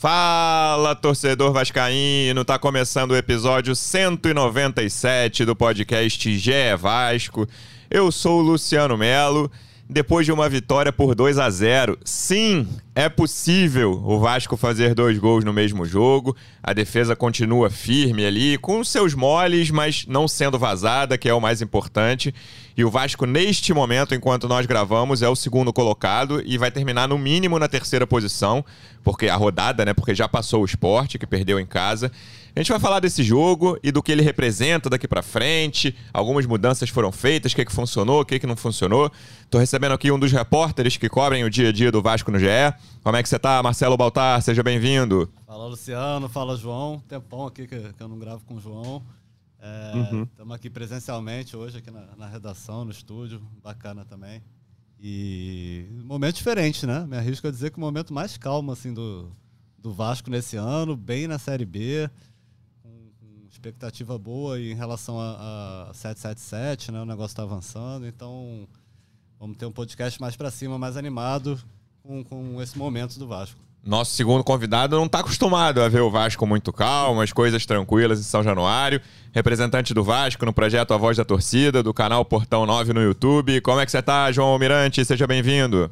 Fala, torcedor vascaíno! Tá começando o episódio 197 do podcast GE Vasco. Eu sou o Luciano Melo. Depois de uma vitória por 2 a 0, sim, é possível o Vasco fazer dois gols no mesmo jogo. A defesa continua firme ali, com seus moles, mas não sendo vazada, que é o mais importante. E o Vasco, neste momento, enquanto nós gravamos, é o segundo colocado e vai terminar no mínimo na terceira posição, porque a rodada, né? Porque já passou o esporte, que perdeu em casa. A gente vai falar desse jogo e do que ele representa daqui para frente. Algumas mudanças foram feitas, o que, que funcionou, o que, que não funcionou. Tô recebendo aqui um dos repórteres que cobrem o dia a dia do Vasco no GE. Como é que você tá, Marcelo Baltar? Seja bem-vindo. Fala, Luciano. Fala, João. Tempão aqui que, que eu não gravo com o João. Estamos é, uhum. aqui presencialmente hoje, aqui na, na, redação, no estúdio. Bacana também. E momento diferente, né? Me arrisco a dizer que o momento mais calmo assim, do, do Vasco nesse ano, bem na Série B expectativa boa em relação a, a 777, né? O negócio está avançando, então vamos ter um podcast mais para cima, mais animado com, com esse momento do Vasco. Nosso segundo convidado não está acostumado a ver o Vasco muito calmo, as coisas tranquilas em São Januário. Representante do Vasco no projeto A Voz da Torcida, do canal Portão 9 no YouTube. Como é que você está, João Almirante? Seja bem-vindo.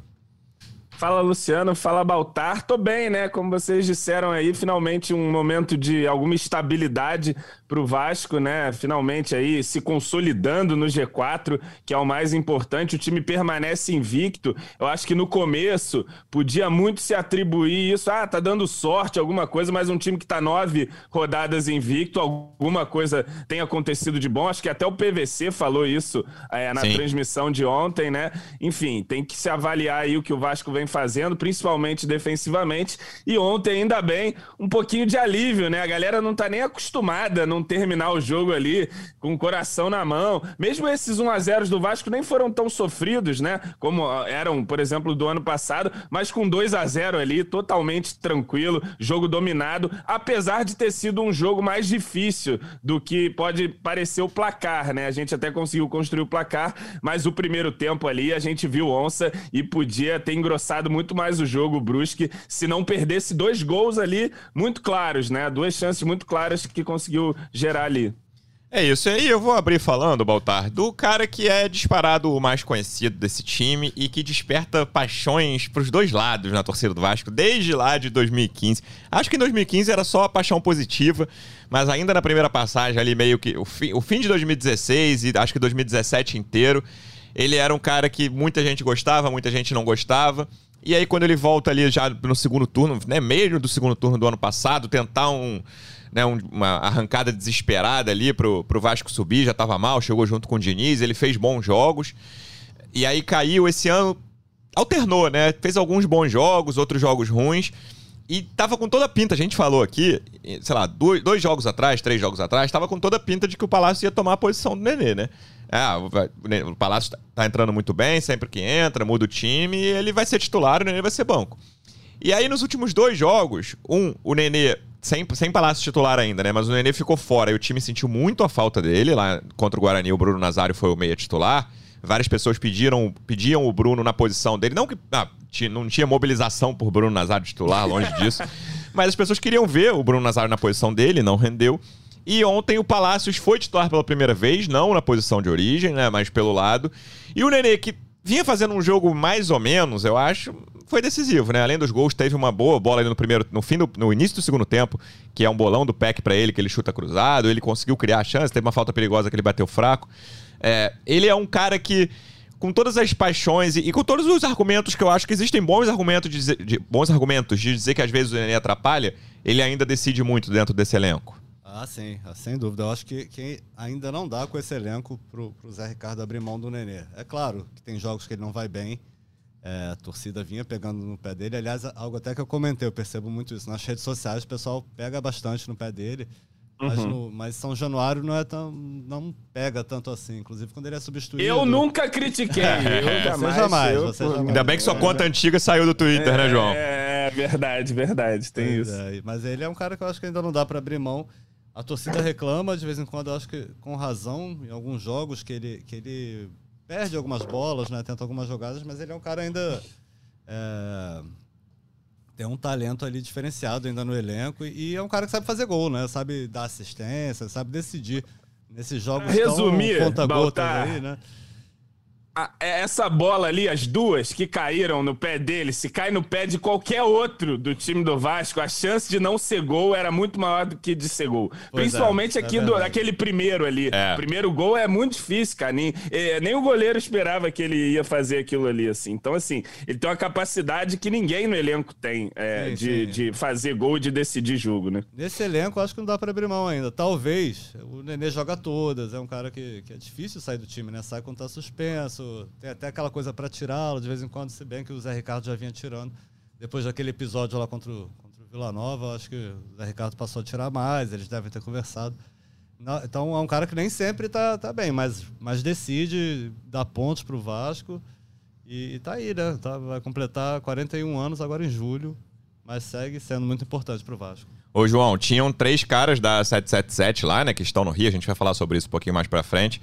Fala Luciano, fala Baltar. Tô bem, né? Como vocês disseram aí, finalmente um momento de alguma estabilidade para o Vasco, né? Finalmente aí se consolidando no G4, que é o mais importante. O time permanece invicto. Eu acho que no começo podia muito se atribuir isso. Ah, tá dando sorte, alguma coisa, mas um time que tá nove rodadas invicto, alguma coisa tem acontecido de bom. Acho que até o PVC falou isso é, na Sim. transmissão de ontem, né? Enfim, tem que se avaliar aí o que o Vasco vem fazendo, principalmente defensivamente. E ontem, ainda bem, um pouquinho de alívio, né? A galera não tá nem acostumada a terminar o jogo ali com o coração na mão. Mesmo esses 1 a 0 do Vasco nem foram tão sofridos, né? Como eram, por exemplo, do ano passado, mas com 2 a 0 ali, totalmente tranquilo, jogo dominado, apesar de ter sido um jogo mais difícil do que pode parecer o placar, né? A gente até conseguiu construir o placar, mas o primeiro tempo ali a gente viu onça e podia ter engrossado muito mais o jogo, o Brusque, se não perdesse dois gols ali muito claros, né? Duas chances muito claras que conseguiu gerar ali. É isso aí, eu vou abrir falando, Baltar, do cara que é disparado o mais conhecido desse time e que desperta paixões pros dois lados na torcida do Vasco desde lá de 2015. Acho que em 2015 era só a paixão positiva, mas ainda na primeira passagem ali meio que o fim, o fim de 2016 e acho que 2017 inteiro, ele era um cara que muita gente gostava, muita gente não gostava. E aí, quando ele volta ali já no segundo turno, né, meio do segundo turno do ano passado, tentar um, né, um, uma arrancada desesperada ali pro, pro Vasco subir, já tava mal, chegou junto com o Diniz, ele fez bons jogos. E aí caiu esse ano, alternou, né? Fez alguns bons jogos, outros jogos ruins. E tava com toda a pinta, a gente falou aqui, sei lá, dois, dois jogos atrás, três jogos atrás, tava com toda a pinta de que o Palácio ia tomar a posição do Nenê, né? Ah, o Palácio tá, tá entrando muito bem, sempre que entra, muda o time, ele vai ser titular, o Nenê vai ser banco. E aí, nos últimos dois jogos, um, o Nenê, sem, sem Palácio titular ainda, né? Mas o Nenê ficou fora e o time sentiu muito a falta dele. Lá contra o Guarani, o Bruno Nazário foi o meia titular. Várias pessoas pediram, pediam o Bruno na posição dele. Não que ah, não tinha mobilização por Bruno Nazário titular, longe disso. Mas as pessoas queriam ver o Bruno Nazário na posição dele, não rendeu. E ontem o Palácios foi titular pela primeira vez, não na posição de origem, né, mas pelo lado. E o Nenê, que vinha fazendo um jogo mais ou menos, eu acho, foi decisivo, né? Além dos gols, teve uma boa bola ali no primeiro, no fim do, no início do segundo tempo, que é um bolão do PEC para ele, que ele chuta cruzado, ele conseguiu criar a chance, teve uma falta perigosa que ele bateu fraco. É, ele é um cara que com todas as paixões e, e, com todos os argumentos que eu acho que existem bons argumentos de, dizer, de, bons argumentos de dizer que às vezes o Nenê atrapalha, ele ainda decide muito dentro desse elenco. Ah, sim, ah, sem dúvida. Eu acho que, que ainda não dá com esse elenco pro, pro Zé Ricardo abrir mão do Nenê. É claro que tem jogos que ele não vai bem. É, a torcida vinha pegando no pé dele. Aliás, algo até que eu comentei, eu percebo muito isso. Nas redes sociais o pessoal pega bastante no pé dele. Mas, uhum. no, mas, São Januário não é tão. não pega tanto assim. Inclusive quando ele é substituído. Eu nunca critiquei. eu jamais. Você jamais, eu, você jamais. Ainda bem que sua é, conta antiga saiu do Twitter, é, né, João? É, verdade, verdade. Tem é, isso. mas ele é um cara que eu acho que ainda não dá para abrir mão. A torcida reclama, de vez em quando, eu acho que com razão, em alguns jogos, que ele, que ele perde algumas bolas, né? Tenta algumas jogadas, mas ele é um cara ainda. É, tem um talento ali diferenciado ainda no elenco e é um cara que sabe fazer gol, né? Sabe dar assistência, sabe decidir nesses jogos Resumir, tão conta-gotas aí, né? É essa bola ali, as duas que caíram no pé dele, se cai no pé de qualquer outro do time do Vasco, a chance de não ser gol era muito maior do que de ser gol. Pois é, Principalmente é, aqui é do, aquele primeiro ali. É. O primeiro gol é muito difícil, cara. Nem, é, nem o goleiro esperava que ele ia fazer aquilo ali, assim. Então, assim, ele tem uma capacidade que ninguém no elenco tem sim, de, sim. de fazer gol e de decidir jogo, né? Nesse elenco, acho que não dá para abrir mão ainda. Talvez o Nenê joga todas, é um cara que, que é difícil sair do time, né? Sai quando tá suspenso tem até aquela coisa para tirá-lo de vez em quando, se bem que o Zé Ricardo já vinha tirando. Depois daquele episódio lá contra o, contra o Vila Nova, acho que o Zé Ricardo passou a tirar mais, eles devem ter conversado. Então é um cara que nem sempre tá, tá bem, mas, mas decide dar pontos pro Vasco. E, e tá aí, né? Tá, vai completar 41 anos agora em julho, mas segue sendo muito importante pro Vasco. Ô, João, tinham três caras da 777 lá, né, que estão no Rio, a gente vai falar sobre isso um pouquinho mais pra frente.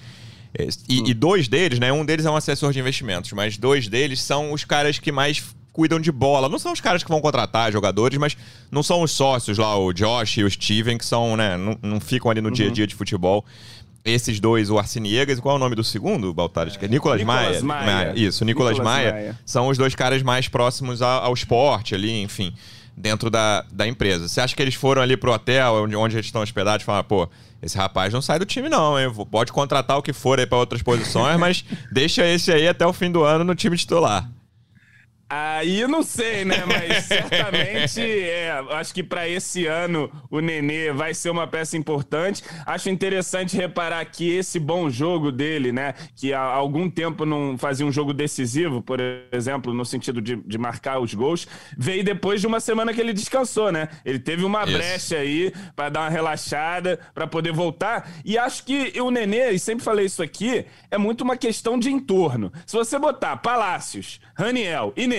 E, hum. e, dois deles, né? Um deles é um assessor de investimentos, mas dois deles são os caras que mais cuidam de bola. Não são os caras que vão contratar jogadores, mas não são os sócios lá, o Josh e o Steven, que são, né? Não, não ficam ali no uhum. dia a dia de futebol. Esses dois, o Arciniegas, e qual é o nome do segundo, Baltares? É, Nicolas, Nicolas Maia. Maia. Isso, Nicolas, Nicolas Maia, Maia, São os dois caras mais próximos ao, ao esporte ali, enfim, dentro da, da empresa. Você acha que eles foram ali pro hotel, onde, onde eles estão hospedados, e falaram, pô, esse rapaz não sai do time, não, hein? Pode contratar o que for aí para outras posições, mas deixa esse aí até o fim do ano no time titular. Aí eu não sei, né? Mas certamente, é, acho que para esse ano o Nenê vai ser uma peça importante. Acho interessante reparar que esse bom jogo dele, né? Que há algum tempo não fazia um jogo decisivo, por exemplo, no sentido de, de marcar os gols, veio depois de uma semana que ele descansou, né? Ele teve uma Isso. brecha aí para dar uma relaxada, para poder voltar. E acho que o Nenê, e sempre falei isso aqui, é muito uma questão de entorno. Se você botar Palácios, Raniel e Nenê,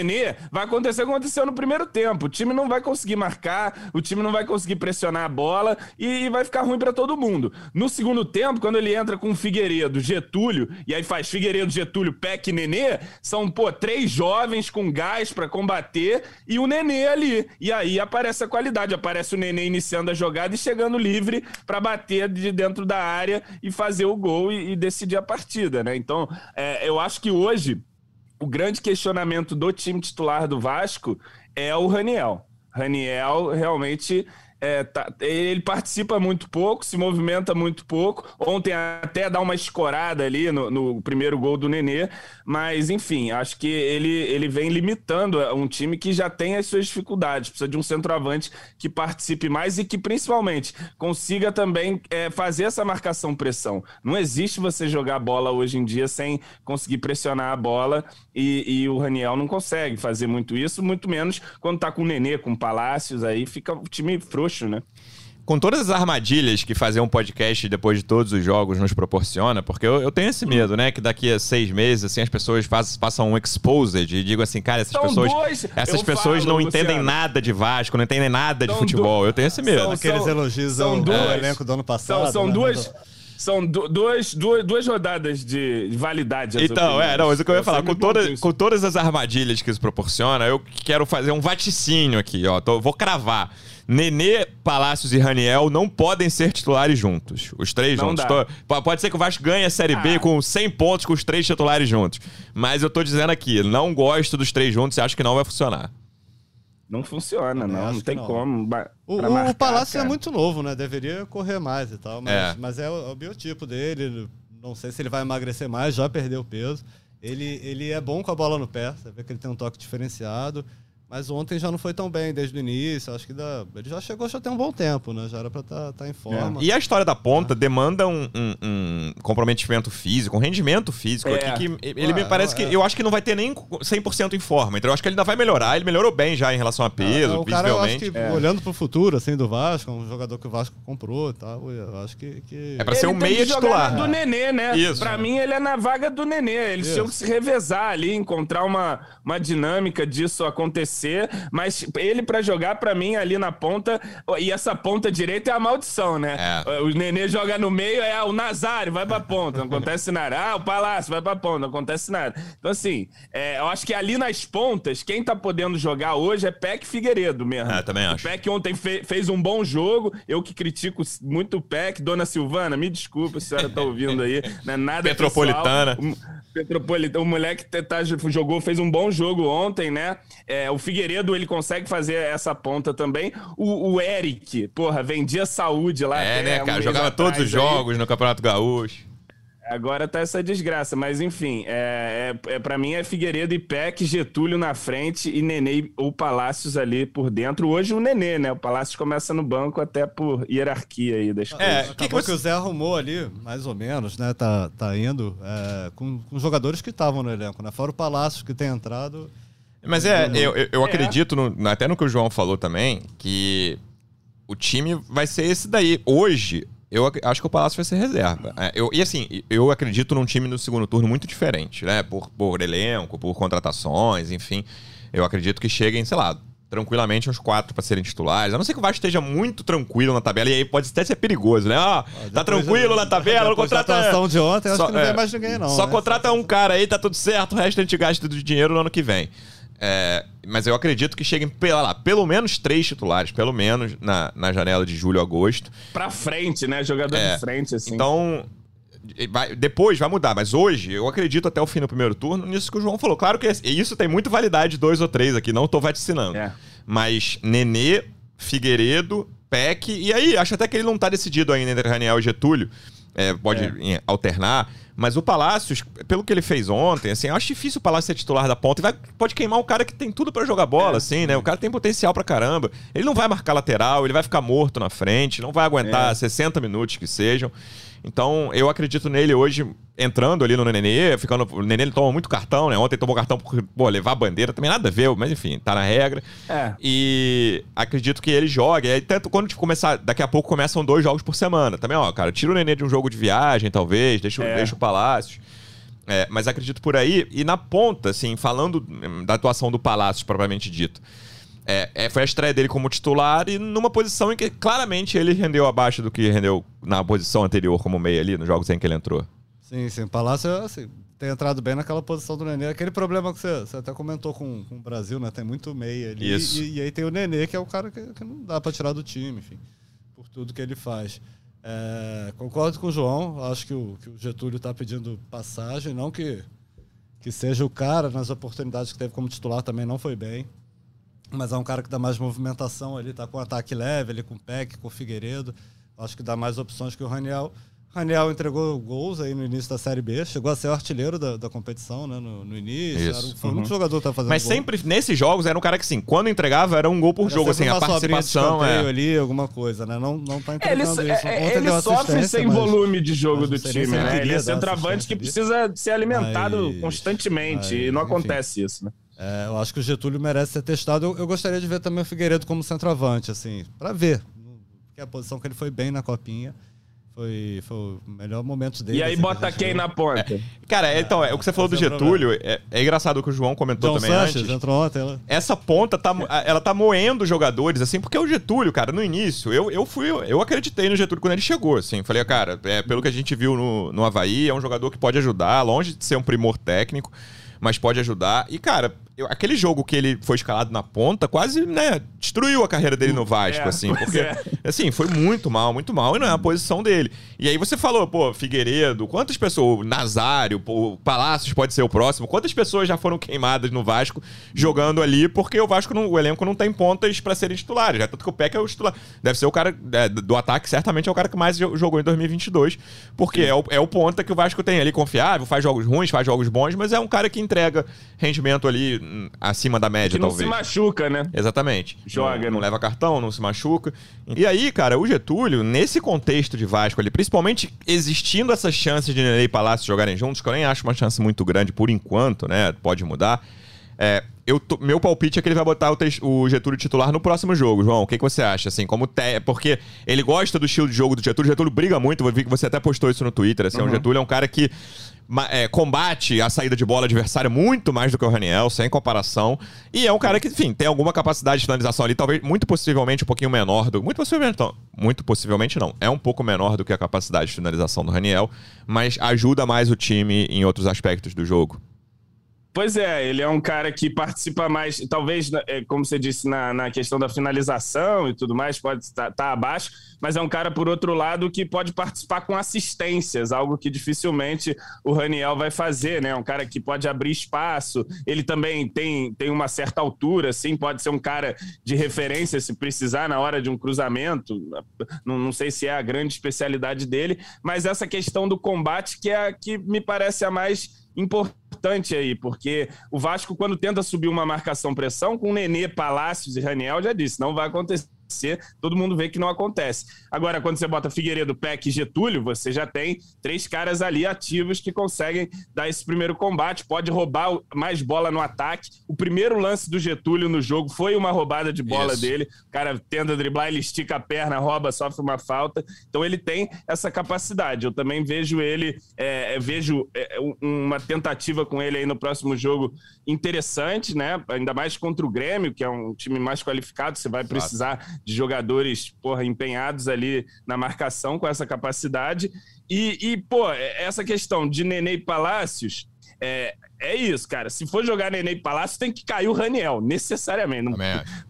vai acontecer o que aconteceu no primeiro tempo. O time não vai conseguir marcar, o time não vai conseguir pressionar a bola e vai ficar ruim para todo mundo. No segundo tempo, quando ele entra com Figueiredo, Getúlio, e aí faz Figueiredo, Getúlio, Peck e Nenê, são, pô, três jovens com gás para combater e o Nenê ali. E aí aparece a qualidade, aparece o Nenê iniciando a jogada e chegando livre para bater de dentro da área e fazer o gol e, e decidir a partida, né? Então, é, eu acho que hoje o grande questionamento do time titular do Vasco é o Raniel. Raniel realmente é, tá, ele participa muito pouco, se movimenta muito pouco. Ontem até dá uma escorada ali no, no, primeiro gol do Nenê, mas enfim, acho que ele, ele vem limitando um time que já tem as suas dificuldades. Precisa de um centroavante que participe mais e que principalmente consiga também é, fazer essa marcação-pressão. Não existe você jogar bola hoje em dia sem conseguir pressionar a bola e, e o Raniel não consegue fazer muito isso, muito menos quando tá com o Nenê, com Palácios, aí fica o time frouxo né? Com todas as armadilhas que fazer um podcast depois de todos os jogos nos proporciona, porque eu, eu tenho esse medo, né? Que daqui a seis meses, assim, as pessoas faz, façam um exposed e digam assim, cara, essas São pessoas. Dois, essas pessoas falo, não Luciano. entendem nada de Vasco, não entendem nada de são futebol. Eu tenho esse medo. São, Aqueles elogios são do elenco do ano passado. São, são né? duas. São duas, duas, duas rodadas de validade. Então, opiniões. é, não, mas o que eu ia falar, com, toda, com todas as armadilhas que isso proporciona, eu quero fazer um vaticínio aqui, ó. Tô, vou cravar. Nenê, Palácios e Raniel não podem ser titulares juntos. Os três não juntos. Tô, pode ser que o Vasco ganhe a Série ah. B com 100 pontos com os três titulares juntos. Mas eu tô dizendo aqui, não gosto dos três juntos e acho que não vai funcionar. Não funciona, não. Não tem não. como. O, marcar, o Palácio é cara. é muito novo, né? Deveria correr mais e tal. Mas é, mas é o, é o biotipo dele. Não sei se ele vai emagrecer mais, já perdeu peso. Ele, ele é bom com a bola no pé. Você vê que ele tem um toque diferenciado. Mas ontem já não foi tão bem desde o início. Acho que dá... ele já chegou já tem um bom tempo, né? Já era pra estar tá, tá em forma. É. E a história da ponta é. demanda um, um, um, comprometimento físico, um rendimento físico é. aqui que ele me parece que. É. Eu acho que não vai ter nem 100% em forma. Então eu acho que ele ainda vai melhorar. Ele melhorou bem já em relação a peso, é, o cara, eu acho que, olhando pro futuro, assim, do Vasco, um jogador que o Vasco comprou e tal, eu acho que. que... É pra ser um meia titular. do Nenê, né? Isso. Pra mim, ele é na vaga do Nenê. Eles Isso. tinham que se revezar ali, encontrar uma, uma dinâmica disso acontecer ser, mas ele para jogar para mim ali na ponta, e essa ponta direita é a maldição, né? É. O Nenê joga no meio, é o Nazário, vai pra ponta, não acontece nada. Ah, o Palácio vai pra ponta, não acontece nada. Então, assim, é, eu acho que ali nas pontas, quem tá podendo jogar hoje é Peck Figueiredo mesmo. É, também acho. O Peck ontem fe fez um bom jogo, eu que critico muito o Peck. Dona Silvana, me desculpa se a senhora tá ouvindo aí, não é nada Metropolitana. Pessoal. Petropolitano, o moleque tá, jogou, fez um bom jogo ontem, né? É, o Figueiredo, ele consegue fazer essa ponta também. O, o Eric, porra, vendia saúde lá. É, né, cara? Um Jogava todos os jogos aí. no Campeonato Gaúcho. Agora tá essa desgraça, mas enfim, é, é, é para mim é Figueiredo e Peck, Getúlio na frente e Nenê ou Palácios ali por dentro. Hoje o Nenê, né? O Palácios começa no banco até por hierarquia aí das coisas. É, que, que, você... que o Zé arrumou ali, mais ou menos, né? Tá, tá indo é, com, com jogadores que estavam no elenco, né? Fora o Palácio que tem entrado. Mas é, eu, eu, eu é. acredito, no, até no que o João falou também, que o time vai ser esse daí. Hoje, eu acho que o Palácio vai ser reserva. É, eu, e assim, eu acredito num time no segundo turno muito diferente, né? Por, por elenco, por contratações, enfim. Eu acredito que cheguem, sei lá, tranquilamente uns quatro para serem titulares. A não ser que o Vasco esteja muito tranquilo na tabela, e aí pode até ser perigoso, né? Ah, tá tranquilo na tabela, não contrata. A de ontem, acho só, que não é, mais ninguém, não. Só né? contrata um cara aí, tá tudo certo, o resto a gente gasta do dinheiro no ano que vem. É, mas eu acredito que cheguem lá, pelo menos três titulares, pelo menos na, na janela de julho, agosto. Pra frente, né? Jogador é, de frente, assim. Então, vai, depois vai mudar, mas hoje eu acredito até o fim do primeiro turno nisso que o João falou. Claro que isso tem muito validade, dois ou três aqui, não tô vaticinando. É. Mas Nenê, Figueiredo, Peck, e aí, acho até que ele não tá decidido ainda entre Raniel e Getúlio. É, pode é. alternar. Mas o Palácios, pelo que ele fez ontem, assim, eu acho difícil o Palácio ser titular da ponta. E vai, pode queimar um cara que tem tudo para jogar bola, é, assim, né? O cara tem potencial pra caramba. Ele não vai marcar lateral, ele vai ficar morto na frente, não vai aguentar é. 60 minutos que sejam. Então, eu acredito nele hoje, entrando ali no Nenê, ficando. O Nenê ele toma muito cartão, né? Ontem tomou cartão por pô, levar a bandeira, também nada a ver, mas enfim, tá na regra. É. E acredito que ele jogue. E tanto quando começar, daqui a pouco começam dois jogos por semana. Também, ó, cara, tira o Nenê de um jogo de viagem, talvez, deixa, é. deixa o Palácios. É, mas acredito por aí. E na ponta, assim, falando da atuação do Palácios, propriamente dito. É, é, foi a estreia dele como titular e numa posição em que claramente ele rendeu abaixo do que rendeu na posição anterior como meia ali, nos jogos em que ele entrou. Sim, sim. O Palácio assim, tem entrado bem naquela posição do Nenê. Aquele problema que você, você até comentou com, com, o Brasil, né? Tem muito meia ali. Isso. E, e, aí tem o Nenê, que é o cara que, que não dá para tirar do time, enfim, por tudo que ele faz. É, concordo com o João, acho que o, que o Getúlio está pedindo passagem, não que, que seja o cara nas oportunidades que teve como titular também não foi bem. Mas é um cara que dá mais movimentação ali, tá com ataque leve, ali com o Peck, com o Figueiredo. Acho que dá mais opções que o Raniel. Raniel entregou gols aí no início da Série B, chegou a ser artilheiro da, da competição, né? No, no início. Era, foi uhum. muito jogador que tá fazendo Mas gol. sempre nesses jogos era um cara que, assim, quando entregava era um gol por era jogo, assim, a participação. É. ali, alguma coisa, né? Não, não tá entregando ele, isso. É, ele sofre sem volume de jogo do time, né? Ele é centroavante que precisa ser alimentado mas, constantemente mas, e não acontece enfim. isso, né? É, eu acho que o Getúlio merece ser testado. Eu, eu, gostaria de ver também o Figueiredo como centroavante, assim, para ver. Porque a posição que ele foi bem na copinha. Foi, foi o melhor momento dele. E aí assim, bota quem na ponta? É, cara, é, então, é, o que você falou do Getúlio, é, é, engraçado o que o João comentou John também Sanches, antes. entrou ontem. Ela... Essa ponta, tá, ela tá moendo jogadores, assim, porque o Getúlio, cara, no início, eu, eu fui, eu acreditei no Getúlio quando ele chegou, assim. Falei, cara, é, pelo que a gente viu no, no Havaí, é um jogador que pode ajudar, longe de ser um primor técnico, mas pode ajudar. E, cara, eu, aquele jogo que ele foi escalado na ponta quase, né, destruiu a carreira dele no Vasco, é, assim, porque, é. assim, foi muito mal, muito mal, e não é a posição dele. E aí você falou, pô, Figueiredo, quantas pessoas, Nazário, pô, Palácios pode ser o próximo, quantas pessoas já foram queimadas no Vasco jogando ali, porque o Vasco, não, o elenco não tem pontas para serem titulares, já tanto que o Peck é o titular, deve ser o cara é, do ataque, certamente é o cara que mais jogou em 2022, porque é o, é o ponta que o Vasco tem ali, confiável, faz jogos ruins, faz jogos bons, mas é um cara que entrega rendimento ali acima da média, que não talvez. não se machuca, né? Exatamente. Joga. Não, não, né? leva cartão, não se machuca. E aí, cara, o Getúlio, nesse contexto de Vasco ali, principalmente existindo essas chances de Nenê e Palácio jogarem juntos, que eu nem acho uma chance muito grande por enquanto, né? Pode mudar. É, eu tô, meu palpite é que ele vai botar o, o, Getúlio titular no próximo jogo, João. O que, que você acha? Assim, como te, porque ele gosta do estilo de jogo do Getúlio. O Getúlio briga muito. Eu vi que você até postou isso no Twitter. Assim, uhum. O Getúlio é um cara que é, combate a saída de bola adversária muito mais do que o Raniel, sem comparação. E é um cara que, enfim, tem alguma capacidade de finalização ali, talvez muito possivelmente um pouquinho menor do. Muito possivelmente não. Muito possivelmente não. É um pouco menor do que a capacidade de finalização do Raniel, mas ajuda mais o time em outros aspectos do jogo. Pois é, ele é um cara que participa mais, talvez, é, como você disse, na, na questão da finalização e tudo mais, pode estar tá abaixo, mas é um cara, por outro lado, que pode participar com assistências, algo que dificilmente o Raniel vai fazer, né? Um cara que pode abrir espaço, ele também tem, tem uma certa altura, sim, pode ser um cara de referência se precisar na hora de um cruzamento, não, não sei se é a grande especialidade dele, mas essa questão do combate que é a que me parece a mais importante aí, porque o Vasco, quando tenta subir uma marcação-pressão, com Nenê, Palácios e Raniel, já disse, não vai acontecer acontecer, todo mundo vê que não acontece. Agora, quando você bota Figueiredo, Peck e Getúlio, você já tem três caras ali ativos que conseguem dar esse primeiro combate, pode roubar mais bola no ataque. O primeiro lance do Getúlio no jogo foi uma roubada de bola Isso. dele. O cara tenta driblar, ele estica a perna, rouba, sofre uma falta. Então ele tem essa capacidade. Eu também vejo ele, é, é vejo é, uma tentativa com ele aí no próximo jogo interessante, né? Ainda mais contra o Grêmio, que é um time mais qualificado, você vai precisar de jogadores, porra, empenhados ali na marcação com essa capacidade. E, e pô, essa questão de Nenê e Palácios, é, é isso, cara. Se for jogar Nenê e Palácio, tem que cair o Raniel, necessariamente. Não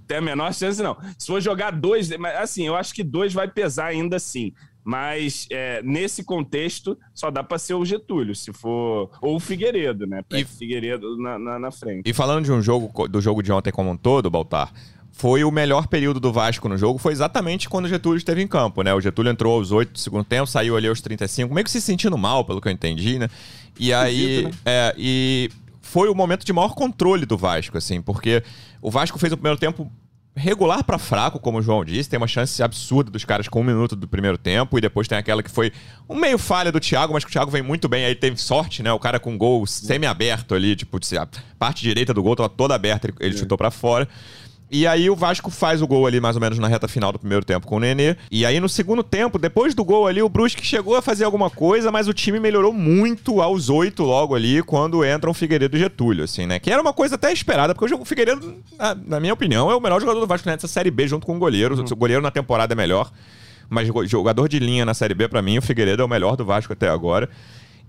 tem a menor chance, não. Se for jogar dois, assim, eu acho que dois vai pesar ainda assim. Mas é, nesse contexto, só dá para ser o Getúlio, se for. Ou o Figueiredo, né? E Figueiredo na, na, na, frente. E falando de um jogo, do jogo de ontem como um todo, Baltar, foi o melhor período do Vasco no jogo, foi exatamente quando o Getúlio esteve em campo, né? O Getúlio entrou aos 8 do segundo tempo, saiu ali aos 35, meio que se sentindo mal, pelo que eu entendi, né? E aí. Né? É, e foi o momento de maior controle do Vasco, assim, porque o Vasco fez o primeiro tempo regular para fraco, como o João disse. Tem uma chance absurda dos caras com um minuto do primeiro tempo. E depois tem aquela que foi um meio falha do Thiago, mas que o Thiago vem muito bem. Aí teve sorte, né? O cara com gol semi-aberto ali, tipo, a parte direita do gol tava toda aberta, ele, ele é. chutou para fora. E aí o Vasco faz o gol ali mais ou menos na reta final do primeiro tempo com o Nenê. E aí no segundo tempo, depois do gol ali, o Brusque chegou a fazer alguma coisa, mas o time melhorou muito aos oito logo ali, quando entram o Figueiredo e Getúlio, assim, né? Que era uma coisa até esperada, porque o Figueiredo, na, minha opinião, é o melhor jogador do Vasco nessa Série B junto com o goleiro. Uhum. O goleiro na temporada é melhor. Mas jogador de linha na Série B, para mim, o Figueiredo é o melhor do Vasco até agora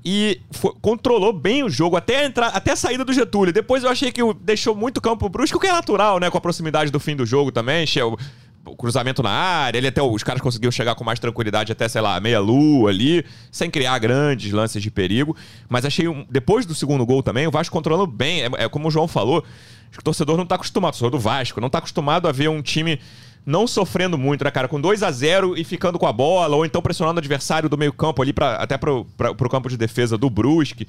e foi, controlou bem o jogo até entrar, até a saída do Getúlio. Depois eu achei que deixou muito campo brusco, que é natural, né? Com a proximidade do fim do jogo também, o cruzamento na área, ele até os caras conseguiram chegar com mais tranquilidade até, sei lá, meia lua ali, sem criar grandes lances de perigo. Mas achei um, depois do segundo gol também, o Vasco controlando bem, é, é como o João falou, acho que o torcedor não tá acostumado, o torcedor do Vasco, não tá acostumado a ver um time não sofrendo muito, né, cara? Com 2 a 0 e ficando com a bola, ou então pressionando o adversário do meio-campo ali, pra, até pro, pra, pro campo de defesa do Brusque.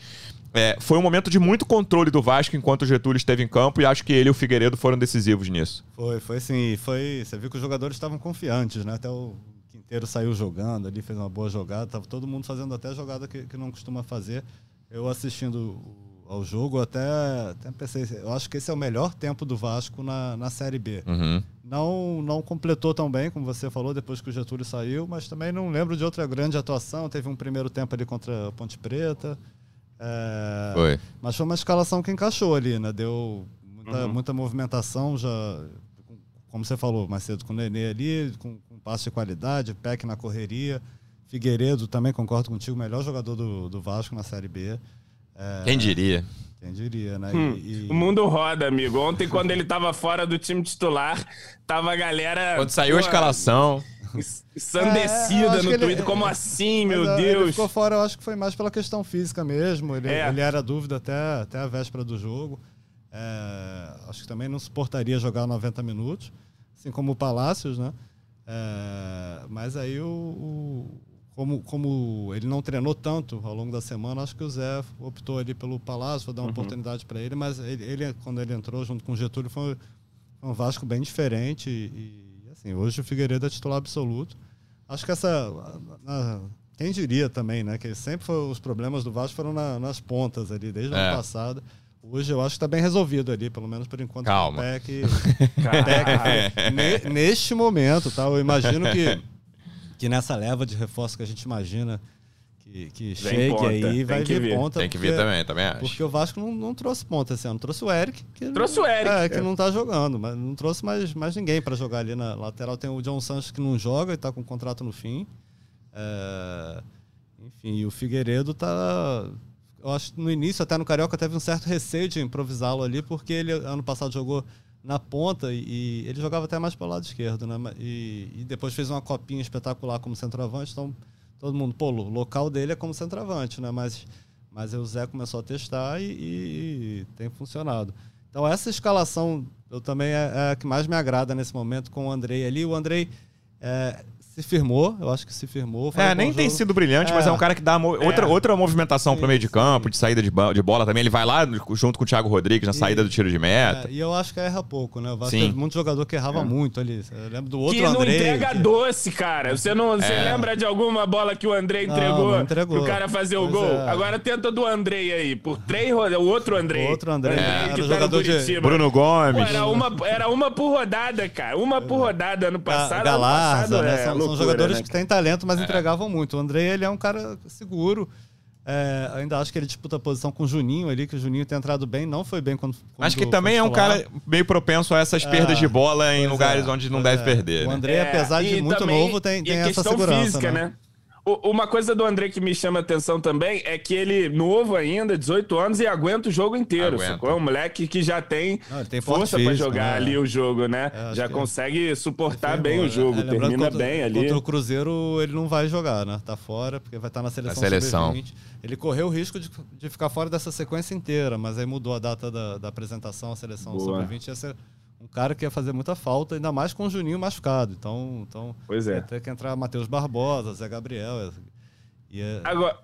É, foi um momento de muito controle do Vasco enquanto o Getúlio esteve em campo e acho que ele e o Figueiredo foram decisivos nisso. Foi, foi assim, foi. Você viu que os jogadores estavam confiantes, né? Até o Quinteiro saiu jogando ali, fez uma boa jogada, tava todo mundo fazendo até jogada que, que não costuma fazer. Eu assistindo ao jogo, até, até pensei, eu acho que esse é o melhor tempo do Vasco na, na Série B. Uhum. Não, não completou tão bem, como você falou, depois que o Getúlio saiu, mas também não lembro de outra grande atuação. Teve um primeiro tempo ali contra a Ponte Preta. É, foi. Mas foi uma escalação que encaixou ali, né? Deu muita, uhum. muita movimentação, já, como você falou mais cedo, com o Nenê ali, com, com passe de qualidade, Peck na correria. Figueiredo também, concordo contigo, melhor jogador do, do Vasco na Série B. É, Quem diria? Quem diria, né? Hum, e, e... O mundo roda, amigo. Ontem, quando ele tava fora do time titular, tava a galera. Quando saiu pô, a escalação. Ensandecida é, no Twitter. Ele... Como assim, meu Mas, Deus? Ele ficou fora, eu acho que foi mais pela questão física mesmo. Ele, é. ele era dúvida até, até a véspera do jogo. É, acho que também não suportaria jogar 90 minutos, assim como o Palácios, né? É, mas aí o, o como, como ele não treinou tanto ao longo da semana, acho que o Zé optou ali pelo Palácio, vou dar uma uhum. oportunidade para ele, mas ele, ele, quando ele entrou junto com o Getúlio, foi um Vasco bem diferente e, e assim, hoje o Figueiredo é titular absoluto. Acho que essa... quem diria também, né, que sempre foi, os problemas do Vasco foram na, nas pontas ali, desde o é. ano passado. Hoje eu acho que está bem resolvido ali, pelo menos por enquanto. Calma. PEC, PEC, neste momento, tá? Eu imagino que, que nessa leva de reforço que a gente imagina que, que chegue ponta. aí, vai vir vir. ponta. Tem que vir também, também acho. Porque o Vasco não, não trouxe ponta esse ano. Trouxe o Eric. Que trouxe o Eric. É, que não tá jogando, mas não trouxe mais, mais ninguém para jogar ali na lateral. Tem o John Sanches que não joga e tá com o contrato no fim. É... Enfim, e o Figueiredo tá. Eu acho que no início, até no Carioca, teve um certo receio de improvisá-lo ali, porque ele ano passado jogou na ponta e, ele jogava até mais pelo lado esquerdo, né? E, e depois fez uma copinha espetacular como centroavante, então todo mundo, pô, o local dele é como centroavante, né? Mas, mas o Zé começou a testar e, e, e tem funcionado. Então essa escalação eu também é, é, a que mais me agrada nesse momento com o Andrei ali. O Andrei é, se firmou, eu acho que se firmou. É, nem tem sido brilhante, é. mas é um cara que dá outra, é. outra movimentação sim, pro meio de campo, sim. de saída de, de, bola também. Ele vai lá junto com o Thiago Rodrigues na e, saída do tiro de meta. É, e eu acho que erra pouco, né? O Vasco teve muito jogador que errava é. muito ali. Eu lembro do outro que não entrega que... doce, cara. Você não você é. lembra de alguma bola que o André entregou, não, não entregou. pro cara fazer o pois gol? Agora tenta do André aí, por três rodadas. O outro André. O outro André. André que tá jogador de Bruno Gomes. Pô, era, uma, era uma por rodada, cara. Uma por rodada ano passado. Galarza, né? São jogadores né, que têm talento, mas é. entregavam muito. O André, ele é um cara seguro. É, ainda acho que ele disputa a posição com o Juninho ali, que o Juninho tem entrado bem, não foi bem quando. quando acho que também é um cara meio propenso a essas perdas é, de bola em lugares é, onde não deve é. perder. O né? André, apesar de muito também, novo, tem, tem essa segurança. Física, né? né? Uma coisa do André que me chama atenção também é que ele, novo ainda, 18 anos, e aguenta o jogo inteiro. É um moleque que já tem, Não, tem força para jogar né? ali o jogo, né? É, já consegue suportar bem o jogo, é, termina contra, bem ali. Contra o Cruzeiro ele não vai jogar, né? Tá fora, porque vai estar na seleção. Na seleção. Ele correu o risco de, de ficar fora dessa sequência inteira, mas aí mudou a data da, da apresentação, a seleção sub-20 ia ser um cara que ia fazer muita falta, ainda mais com o Juninho machucado. Então, então pois é. ia ter que entrar Matheus Barbosa, Zé Gabriel. Ia... Agora,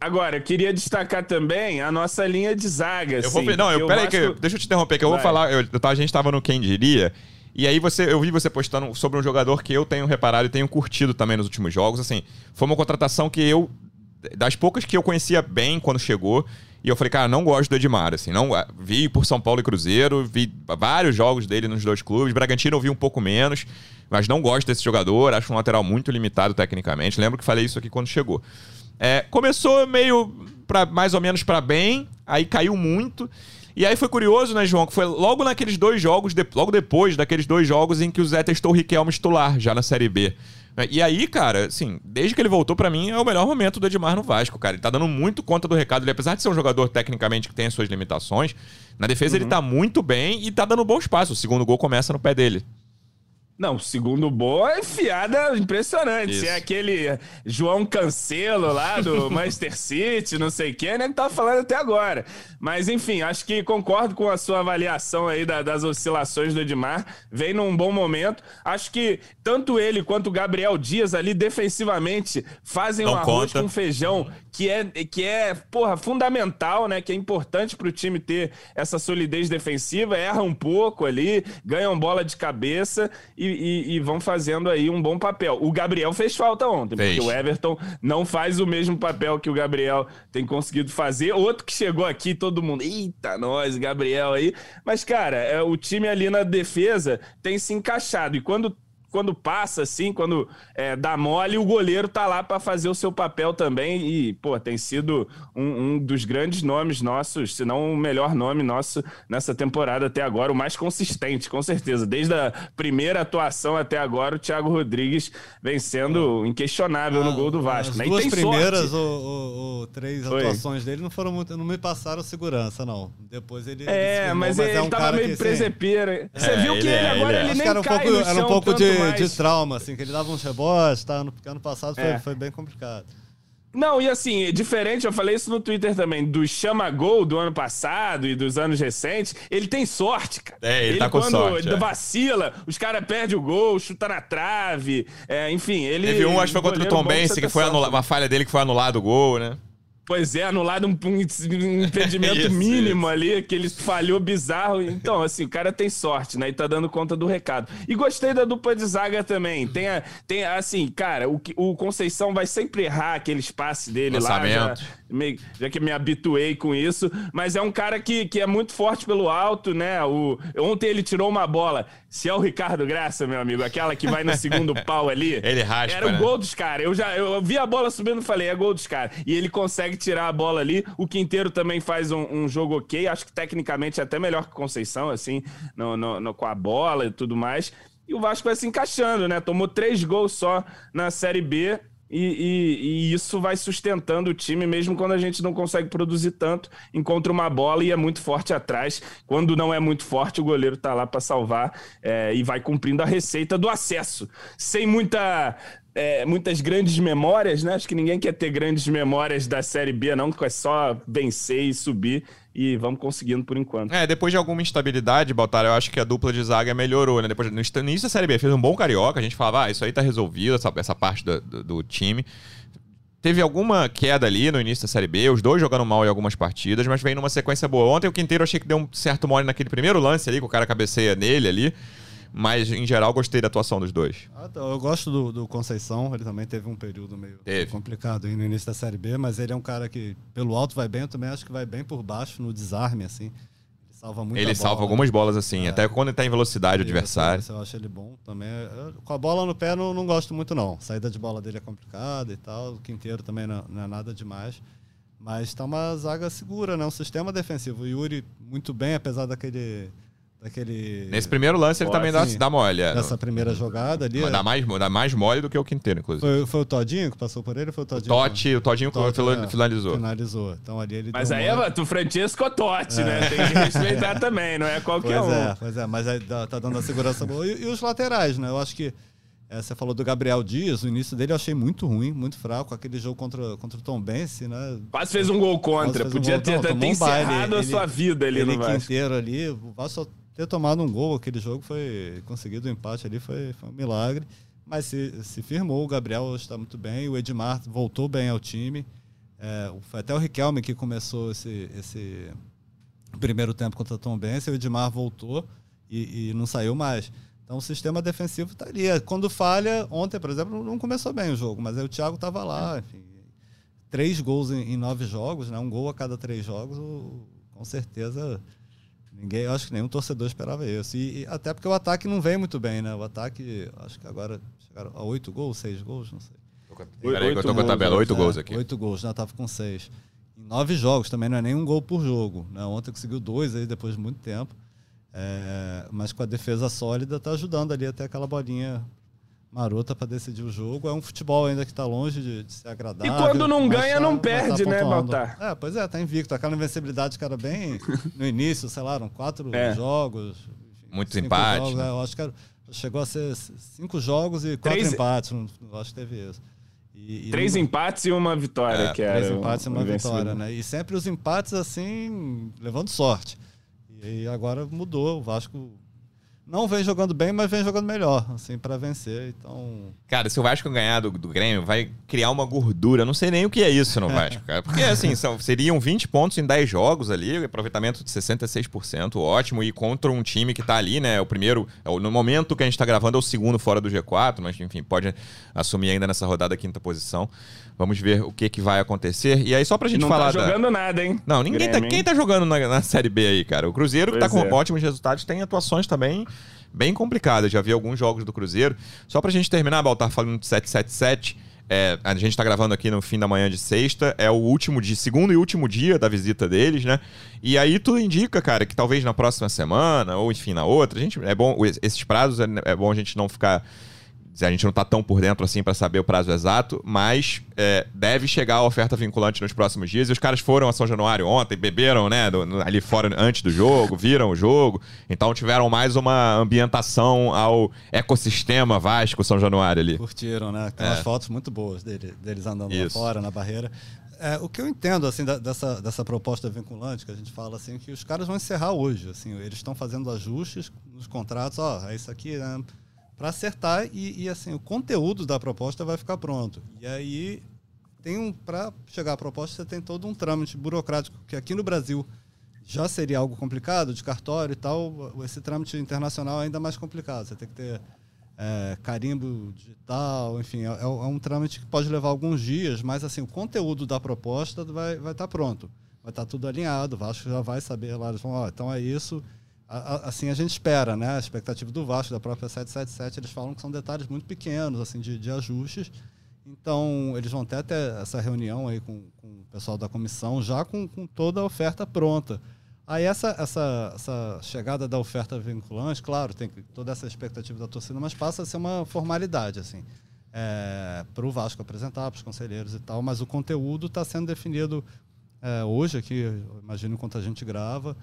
agora, eu queria destacar também a nossa linha de zaga. Eu vou, assim, não, eu, peraí, que, deixa eu te interromper, que eu Vai. vou falar. Eu, a gente estava no Quem Diria. E aí você, eu vi você postando sobre um jogador que eu tenho reparado e tenho curtido também nos últimos jogos. Assim, foi uma contratação que eu. Das poucas que eu conhecia bem quando chegou, e eu falei, cara, não gosto do Edmar, assim, não vi por São Paulo e Cruzeiro, vi vários jogos dele nos dois clubes. Bragantino eu vi um pouco menos, mas não gosto desse jogador, acho um lateral muito limitado tecnicamente. Lembro que falei isso aqui quando chegou. É, começou meio pra, mais ou menos para bem, aí caiu muito. E aí foi curioso, né, João, que foi logo naqueles dois jogos, de, logo depois daqueles dois jogos em que o Zé testou o Riquelme titular, já na Série B. É, e aí, cara, assim, desde que ele voltou, para mim, é o melhor momento do Edmar no Vasco, cara. Ele tá dando muito conta do recado. Ele, apesar de ser um jogador tecnicamente que tem as suas limitações, na defesa uhum. ele tá muito bem e tá dando bom espaço. O segundo gol começa no pé dele. Não, segundo boa é fiada impressionante. Isso. É aquele João Cancelo lá do Manchester City, não sei o que, né? Que tava falando até agora. Mas, enfim, acho que concordo com a sua avaliação aí da, das oscilações do Edmar. Vem num bom momento. Acho que tanto ele quanto o Gabriel Dias ali defensivamente fazem não um arroz conta. com feijão que é, que é, porra, fundamental, né? Que é importante para o time ter essa solidez defensiva. Erra um pouco ali, ganham bola de cabeça e, e, e vão fazendo aí um bom papel. O Gabriel fez falta ontem, fez. porque o Everton não faz o mesmo papel que o Gabriel tem conseguido fazer. Outro que chegou aqui, todo mundo, eita, nós, Gabriel aí. Mas, cara, é, o time ali na defesa tem se encaixado. E quando quando passa, assim, quando é, dá mole, o goleiro tá lá para fazer o seu papel também. E, pô, tem sido um, um, dos grandes nomes nossos, se não o melhor nome nosso nessa temporada até agora, o mais consistente, com certeza. Desde a primeira atuação até agora, o Thiago Rodrigues vem sendo inquestionável ah, no gol do Vasco. As né? duas primeiras ou, ou, três Foi. atuações dele não foram muito, não me passaram segurança, não. Depois ele. É, ele mas, mas, ele é um tava meio presepeira. Você é, viu que ele, ele agora ele, nem era um pouco, era um pouco de de trauma, assim, que ele dava uns rebotes, tá? No ano passado foi, é. foi bem complicado. Não, e assim, diferente, eu falei isso no Twitter também, do chama gol do ano passado e dos anos recentes, ele tem sorte, cara. É, ele, ele tá com quando sorte. Quando é. vacila, os caras perdem o gol, chuta na trave, é, enfim, ele... Teve um, acho que foi contra o Tom Bense, que foi anula, uma falha dele que foi anulado o gol, né? Pois é, anulado um, um impedimento isso, mínimo isso. ali, que ele falhou bizarro. Então, assim, o cara tem sorte, né? E tá dando conta do recado. E gostei da dupla de zaga também. Tem, a, tem assim, cara, o, o Conceição vai sempre errar aquele espaço dele Lançamento. lá. Já, me, já que me habituei com isso. Mas é um cara que, que é muito forte pelo alto, né? O, ontem ele tirou uma bola. Se é o Ricardo Graça, meu amigo, aquela que vai no segundo pau ali. Ele raspa, Era o né? gol dos caras. Eu já eu vi a bola subindo e falei, é gol dos caras. E ele consegue consegue tirar a bola ali. O Quinteiro também faz um, um jogo ok. Acho que tecnicamente é até melhor que Conceição, assim, no, no, no, com a bola e tudo mais. E o Vasco vai se encaixando, né? Tomou três gols só na Série B. E, e, e, isso vai sustentando o time, mesmo quando a gente não consegue produzir tanto, encontra uma bola e é muito forte atrás. Quando não é muito forte, o goleiro tá lá para salvar é, e vai cumprindo a receita do acesso. Sem muita é, muitas grandes memórias, né? Acho que ninguém quer ter grandes memórias da Série B, não, que é só vencer e subir. E vamos conseguindo por enquanto. É, depois de alguma instabilidade, Baltar, eu acho que a dupla de zaga melhorou, né? Depois, no início da Série B, fez um bom carioca, a gente falava, ah, isso aí tá resolvido, essa, essa parte do, do, do time. Teve alguma queda ali no início da Série B, os dois jogando mal em algumas partidas, mas vem numa sequência boa. Ontem o Quinteiro achei que deu um certo mole naquele primeiro lance ali, que o cara cabeceia nele ali. Mas, em geral, gostei da atuação dos dois. Ah, tá. Eu gosto do, do, Conceição, ele também teve um período meio teve. complicado aí no início da Série B, mas ele é um cara que, pelo alto, vai bem. Eu também acho que vai bem por baixo no desarme, assim. Ele salva muito Ele salva bola, algumas bolas, assim, é. até quando ele tá em velocidade, o adversário. Eu acho ele bom também. Eu, com a bola no pé, não, não gosto muito, não. A saída de bola dele é complicada e tal. O quinteiro também não, não é nada demais. Mas tá uma zaga segura, né? Um sistema defensivo. O Yuri, muito bem, apesar daquele Daquele... Nesse primeiro lance ele Pô, também assim, dá, dá mole. É, nessa primeira jogada ali. Mas dá, mais, dá mais mole do que o Quinteiro, inclusive. Foi, foi o Todinho que passou por ele? Foi o Todinho? Totti, o Todinho Totti, é, finalizou. Finalizou. Então ali ele Mas aí é o Francesco Totti, né? é. né? Tem que respeitar também, não é qualquer pois um. É, pois é, mas aí tá dando a segurança boa. E, e, os laterais, né? Eu acho que. É, você falou do Gabriel Dias, o início dele eu achei muito ruim, muito fraco. Aquele jogo contra, contra o Tom Bense, né? Quase fez um gol contra. Podia um gol, ter, não, ter encerrado um a sua vida ali ele no Vasco. inteiro ali. O Vasco ter tomado um gol aquele jogo foi conseguido o um empate ali foi, foi, um milagre. Mas se, se firmou o Gabriel está muito bem o Edmar voltou bem ao time. É, foi até o Riquelme que começou esse, esse primeiro tempo contra o Tom Benz o Edmar voltou e, e, não saiu mais. Então o sistema defensivo está ali. Quando falha ontem por exemplo não começou bem o jogo mas aí o Thiago estava lá enfim, três gols em, em, nove jogos né? Um gol a cada três jogos o, com certeza Ninguém, eu acho que nenhum torcedor esperava isso. E, e, até porque o ataque não vem muito bem, né? O ataque, acho que agora chegaram a oito gols, seis gols, não sei. Peraí, eu tô com a tabela, oito gols aqui. Oito gols, já né? tava com seis. Em nove jogos também não é nem um gol por jogo. Né? Ontem conseguiu dois aí depois de muito tempo. É, mas com a defesa sólida tá ajudando ali até aquela bolinha marota para decidir o jogo. É um futebol ainda que está longe de, de, ser agradável. E quando não ganha, tá, não tá perde, tá né, Baltar? É, pois é, tá invicto. Aquela invencibilidade que era bem no início, sei lá, eram quatro é. jogos. Muitos empates. Jogos, né? Eu acho que era, chegou a ser cinco jogos e quatro Três... empates. Eu acho que teve isso. E, e Três não... empates e uma vitória, é, que era. Três empates e uma vitória, né? E sempre os empates assim, levando sorte. E agora mudou. O Vasco não vem jogando bem, mas vem jogando melhor, assim, para vencer. Então. Cara, se o Vasco ganhar do, do Grêmio, vai criar uma gordura. Eu não sei nem o que é isso no Vasco, cara. Porque, assim, são, seriam 20 pontos em 10 jogos ali, aproveitamento de 66%, ótimo. E contra um time que tá ali, né? O primeiro, é no momento que a gente tá gravando, é o segundo fora do G4, mas, enfim, pode assumir ainda nessa rodada a quinta posição. Vamos ver o que, que vai acontecer. E aí, só pra gente não falar. Não tá jogando da... nada, hein? Não, ninguém tá, quem tá jogando na, na, Série B aí, cara? O Cruzeiro, pois que tá com é. ótimos resultados, tem atuações também bem complicadas. Já vi alguns jogos do Cruzeiro. Só pra gente terminar, Baltar, falando de 777. É, a gente tá gravando aqui no fim da manhã de sexta, é o último dia, segundo e último dia da visita deles, né? E aí tudo indica, cara, que talvez na próxima semana, ou enfim, na outra, a gente, é bom, esses prazos é, é bom a gente não ficar a gente não está tão por dentro assim para saber o prazo exato, mas é, deve chegar a oferta vinculante nos próximos dias. E os caras foram a São Januário ontem, beberam, né, do, ali fora antes do jogo, viram o jogo, então tiveram mais uma ambientação ao ecossistema Vasco São Januário ali. Curtiram, né? Tem é. umas fotos muito boas dele, deles andando Isso. lá fora, na barreira. É, o que eu entendo assim da, dessa, dessa proposta vinculante que a gente fala assim que os caras vão encerrar hoje assim eles estão fazendo ajustes nos contratos ó é isso aqui né? Para acertar e, e, assim o conteúdo da proposta vai ficar pronto. E aí tem um para chegar à proposta você tem todo um trâmite burocrático que aqui no Brasil já seria algo complicado de cartório e tal. Esse trâmite internacional é ainda mais complicado. Você tem que ter é, carimbo digital, enfim, é, é, um trâmite que pode levar alguns dias, mas assim o conteúdo da proposta vai vai estar tá pronto, vai estar tá tudo alinhado. O Vasco já vai saber lá, eles vão, ó, então é isso. Assim a gente espera, né? A expectativa do Vasco, da própria 777, eles falam que são detalhes muito pequenos, assim, de, de ajustes então, eles vão até ter essa reunião aí com, com o pessoal da comissão, já com, com toda a oferta pronta. Aí essa, essa, essa chegada da oferta vinculante, claro, tem toda essa expectativa da torcida, mas passa a ser uma formalidade, assim, é, para o Vasco apresentar, para os conselheiros e tal, mas o conteúdo está sendo definido é, hoje aqui, imagino enquanto a gente grava,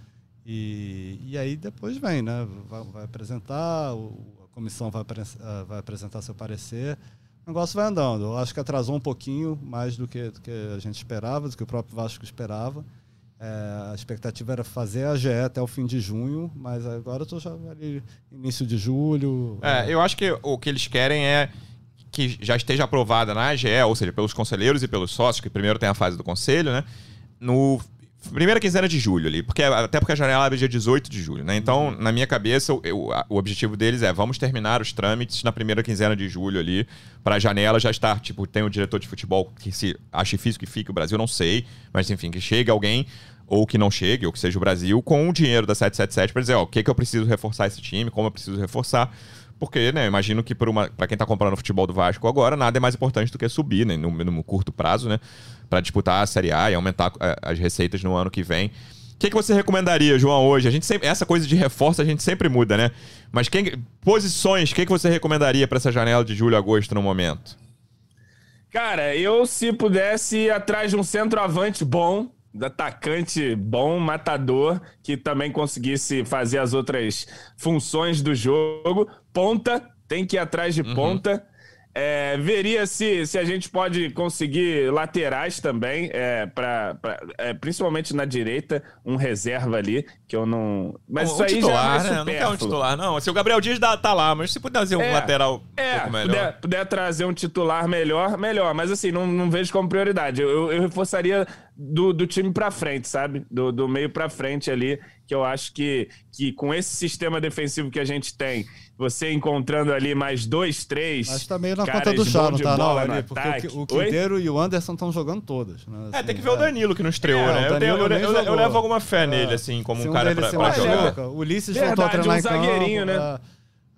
e, e aí depois vem, né? Vai, vai apresentar, o, a comissão vai, vai apresentar seu parecer, o negócio vai andando. Eu acho que atrasou um pouquinho mais do que, do que a gente esperava, do que o próprio Vasco esperava. É, a expectativa era fazer a GE até o fim de junho, mas agora eu estou já ali início de julho. É, eu acho que o que eles querem é que já esteja aprovada na AGE, ou seja, pelos conselheiros e pelos sócios, que primeiro tem a fase do conselho, né? No primeira quinzena de julho ali, porque até porque a janela abre dia 18 de julho, né? Então, uhum. na minha cabeça, eu, o objetivo deles é vamos terminar os trâmites na primeira quinzena de julho ali, para a janela já estar, tipo, tem o diretor de futebol que se ache físico que fique o Brasil, não sei, mas enfim, que chegue alguém ou que não chegue, ou que seja o Brasil, com o dinheiro da 777 para dizer, ó, o que, que eu preciso reforçar esse time, como eu preciso reforçar. Porque, né, imagino que para quem está comprando o futebol do Vasco agora, nada é mais importante do que subir, né, no, no curto prazo, né, para disputar a Série A e aumentar é, as receitas no ano que vem. O que, que você recomendaria, João, hoje? A gente sempre, essa coisa de reforço a gente sempre muda, né? Mas quem, posições, o que, que você recomendaria para essa janela de julho e agosto no momento? Cara, eu se pudesse ir atrás de um centroavante bom, atacante bom, matador, que também conseguisse fazer as outras funções do jogo. Ponta, tem que ir atrás de uhum. ponta. É, veria se, se a gente pode conseguir laterais também, é, pra, pra é, principalmente na direita, um reserva ali, que eu não. Mas um, isso aí titular, já é né? Não quer um titular, não. Se o Gabriel Dias dá, tá lá, mas se puder fazer um é, lateral é, um pouco melhor. Puder, puder, trazer um titular melhor, melhor. Mas assim, não, não vejo como prioridade. Eu, eu, eu reforçaria do, do time para frente, sabe? Do, do meio para frente ali, que eu acho que, que com esse sistema defensivo que a gente tem você encontrando ali mais dois, três. Mas tá meio na conta do chá, não tá, não, ali, Porque o, o Quinteiro e o Anderson estão jogando todas. Né? Assim, é, tem que ver é. o Danilo que não estreou, é, né? Eu, tenho, eu, eu, eu, levo alguma fé é. nele, assim, como um, um cara pra, pra jogar. O Ulisses Verdade, voltou a treinar um em campo. Né? É.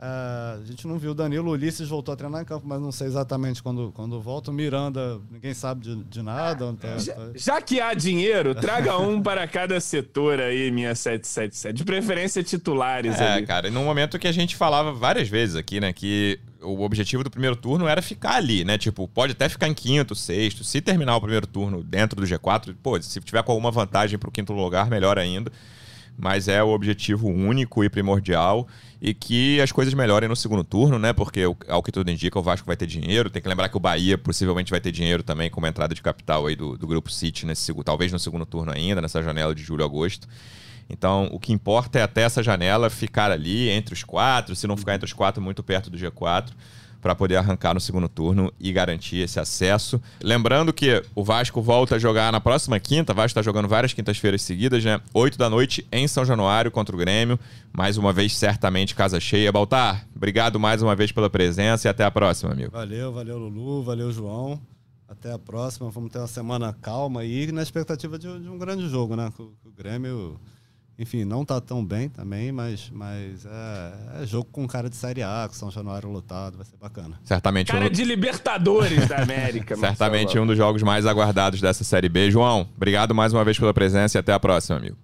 Uh, a gente não viu o Danilo, o Ulisses voltou a treinar em campo, mas não sei exatamente quando, quando volta. O Miranda, ninguém sabe de, de nada. Tá, já, tá... já, que há dinheiro, traga um para cada setor aí, minha 777. De preferência titulares. É, ali. cara, num momento que a gente falava várias vezes aqui, né, que o objetivo do primeiro turno era ficar ali, né? Tipo, pode até ficar em quinto, sexto. Se terminar o primeiro turno dentro do G4, pô, se tiver com alguma vantagem para o quinto lugar, melhor ainda mas é o objetivo único e primordial e que as coisas melhorem no segundo turno, né? Porque ao que tudo indica, o Vasco vai ter dinheiro. Tem que lembrar que o Bahia possivelmente vai ter dinheiro também com uma entrada de capital aí do, do grupo City nesse talvez no segundo turno ainda, nessa janela de julho a agosto. Então, o que importa é até essa janela ficar ali entre os quatro, se não ficar entre os quatro, muito perto do G4 para poder arrancar no segundo turno e garantir esse acesso. Lembrando que o Vasco volta a jogar na próxima quinta, o Vasco está jogando várias quintas-feiras seguidas, né? 8 da noite em São Januário contra o Grêmio. Mais uma vez, certamente, casa cheia. Baltar, obrigado mais uma vez pela presença e até a próxima, amigo. Valeu, valeu, Lulu, valeu, João. Até a próxima. Vamos ter uma semana calma e na expectativa de, de um grande jogo, né? O, o Grêmio enfim, não está tão bem também, mas, mas é, é, jogo com cara de Série A, com São Januário lotado, vai ser bacana. Certamente cara um... de Libertadores da América. Certamente um dos jogos mais aguardados dessa Série B. João, obrigado mais uma vez pela presença e até a próxima, amigo.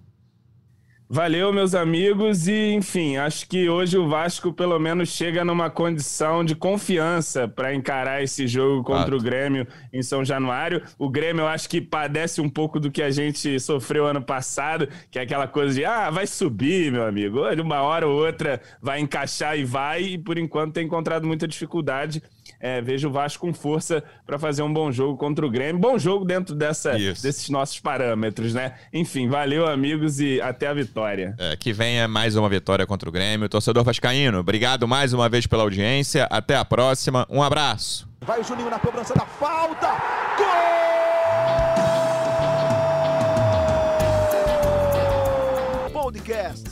Valeu, meus amigos, e enfim, acho que hoje o Vasco pelo menos chega numa condição de confiança para encarar esse jogo contra o Grêmio em São Januário. O Grêmio eu acho que padece um pouco do que a gente sofreu ano passado, que é aquela coisa de ah, vai subir, meu amigo. De uma hora ou outra vai encaixar e vai, e por enquanto tem encontrado muita dificuldade é, vejo o Vasco com força para fazer um bom jogo contra o Grêmio. Bom jogo dentro dessa, desses nossos parâmetros, né? Enfim, valeu, amigos, e até a vitória. É, que venha mais uma vitória contra o Grêmio. Torcedor Vascaíno, obrigado mais uma vez pela audiência. Até a próxima. Um abraço. Vai o Juninho na cobrança da falta. Gol! podcast